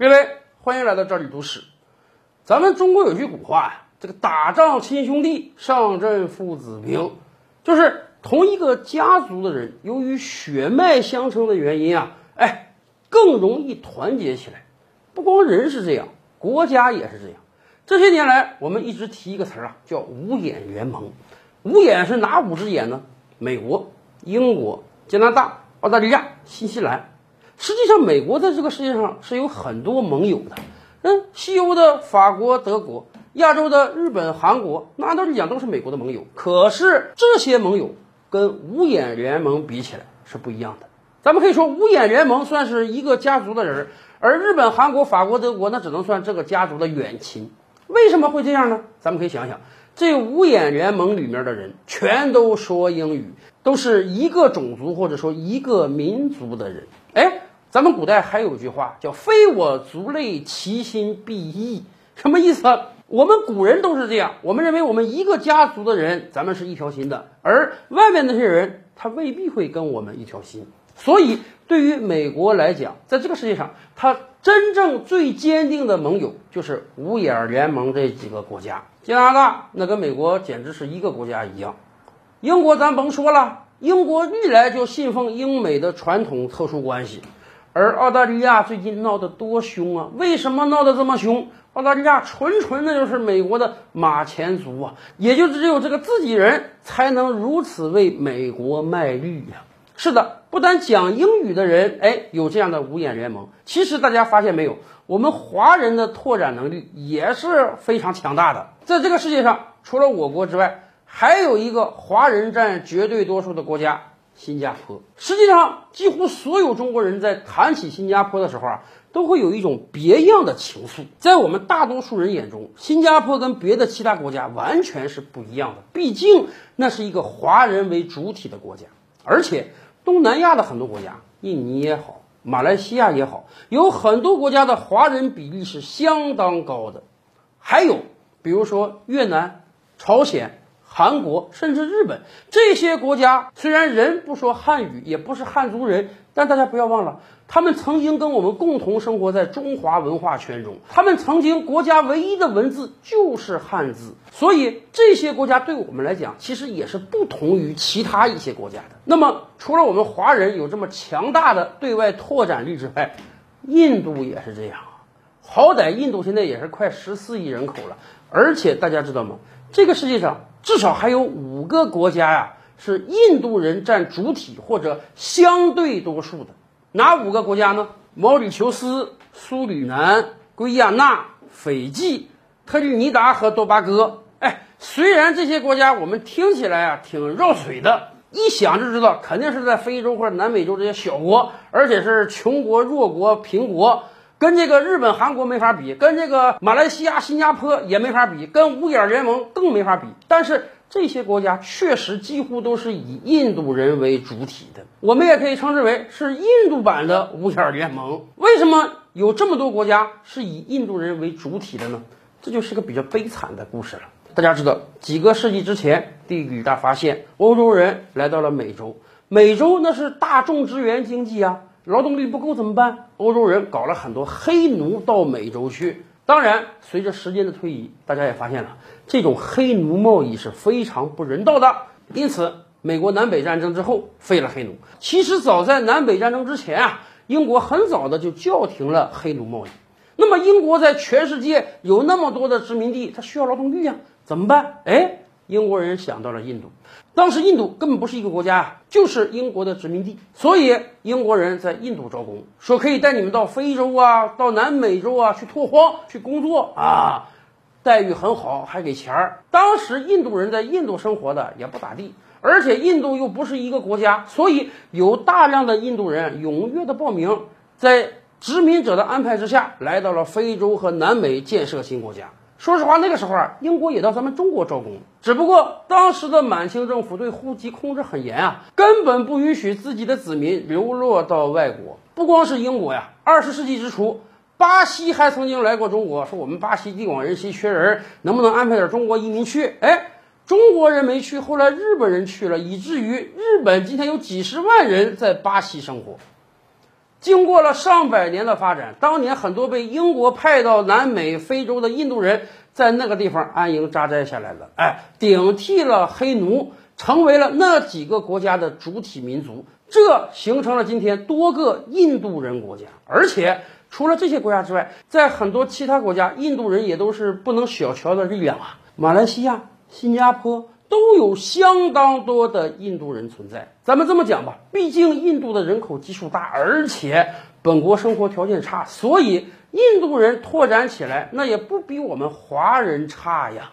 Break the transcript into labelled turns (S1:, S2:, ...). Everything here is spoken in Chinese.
S1: 各位，欢迎来到这里读史。咱们中国有句古话呀，这个打仗亲兄弟，上阵父子兵，就是同一个家族的人，由于血脉相承的原因啊，哎，更容易团结起来。不光人是这样，国家也是这样。这些年来，我们一直提一个词儿啊，叫五眼联盟。五眼是哪五只眼呢？美国、英国、加拿大、澳大利亚、新西兰。实际上，美国在这个世界上是有很多盟友的。嗯，西欧的法国、德国，亚洲的日本、韩国，那按道理讲都是美国的盟友。可是这些盟友跟五眼联盟比起来是不一样的。咱们可以说，五眼联盟算是一个家族的人，而日本、韩国、法国、德国那只能算这个家族的远亲。为什么会这样呢？咱们可以想想，这五眼联盟里面的人全都说英语，都是一个种族或者说一个民族的人。咱们古代还有句话叫“非我族类，其心必异”，什么意思？我们古人都是这样，我们认为我们一个家族的人，咱们是一条心的，而外面那些人，他未必会跟我们一条心。所以，对于美国来讲，在这个世界上，他真正最坚定的盟友就是五眼联盟这几个国家。加拿大那跟美国简直是一个国家一样，英国咱甭说了，英国历来就信奉英美的传统特殊关系。而澳大利亚最近闹得多凶啊！为什么闹得这么凶？澳大利亚纯纯的就是美国的马前卒啊！也就只有这个自己人才能如此为美国卖绿呀！是的，不但讲英语的人，哎，有这样的五眼联盟。其实大家发现没有，我们华人的拓展能力也是非常强大的。在这个世界上，除了我国之外，还有一个华人占绝对多数的国家。新加坡，实际上几乎所有中国人在谈起新加坡的时候啊，都会有一种别样的情愫。在我们大多数人眼中，新加坡跟别的其他国家完全是不一样的。毕竟那是一个华人为主体的国家，而且东南亚的很多国家，印尼也好，马来西亚也好，有很多国家的华人比例是相当高的。还有比如说越南、朝鲜。韩国甚至日本这些国家，虽然人不说汉语，也不是汉族人，但大家不要忘了，他们曾经跟我们共同生活在中华文化圈中。他们曾经国家唯一的文字就是汉字，所以这些国家对我们来讲，其实也是不同于其他一些国家的。那么，除了我们华人有这么强大的对外拓展力之外，印度也是这样啊。好歹印度现在也是快十四亿人口了，而且大家知道吗？这个世界上。至少还有五个国家呀，是印度人占主体或者相对多数的。哪五个国家呢？毛里求斯、苏里南、圭亚那、斐济、特立尼达和多巴哥。哎，虽然这些国家我们听起来啊挺绕嘴的，一想就知道肯定是在非洲或者南美洲这些小国，而且是穷国、弱国、贫国。跟这个日本、韩国没法比，跟这个马来西亚、新加坡也没法比，跟五眼联盟更没法比。但是这些国家确实几乎都是以印度人为主体的，我们也可以称之为是印度版的五眼联盟。为什么有这么多国家是以印度人为主体的呢？这就是个比较悲惨的故事了。大家知道，几个世纪之前，地理大发现，欧洲人来到了美洲，美洲那是大众资源经济啊。劳动力不够怎么办？欧洲人搞了很多黑奴到美洲去。当然，随着时间的推移，大家也发现了这种黑奴贸易是非常不人道的。因此，美国南北战争之后废了黑奴。其实早在南北战争之前啊，英国很早的就叫停了黑奴贸易。那么，英国在全世界有那么多的殖民地，它需要劳动力呀，怎么办？哎。英国人想到了印度，当时印度根本不是一个国家，就是英国的殖民地，所以英国人在印度招工，说可以带你们到非洲啊，到南美洲啊去拓荒去工作啊，待遇很好，还给钱儿。当时印度人在印度生活的也不咋地，而且印度又不是一个国家，所以有大量的印度人踊跃的报名，在殖民者的安排之下，来到了非洲和南美建设新国家。说实话，那个时候啊，英国也到咱们中国招工，只不过当时的满清政府对户籍控制很严啊，根本不允许自己的子民流落到外国。不光是英国呀，二十世纪之初，巴西还曾经来过中国，说我们巴西地广人稀，缺人，能不能安排点中国移民去？哎，中国人没去，后来日本人去了，以至于日本今天有几十万人在巴西生活。经过了上百年的发展，当年很多被英国派到南美、非洲的印度人，在那个地方安营扎寨下来了，哎，顶替了黑奴，成为了那几个国家的主体民族，这形成了今天多个印度人国家。而且除了这些国家之外，在很多其他国家，印度人也都是不能小瞧的力量啊。马来西亚、新加坡。都有相当多的印度人存在。咱们这么讲吧，毕竟印度的人口基数大，而且本国生活条件差，所以印度人拓展起来那也不比我们华人差呀。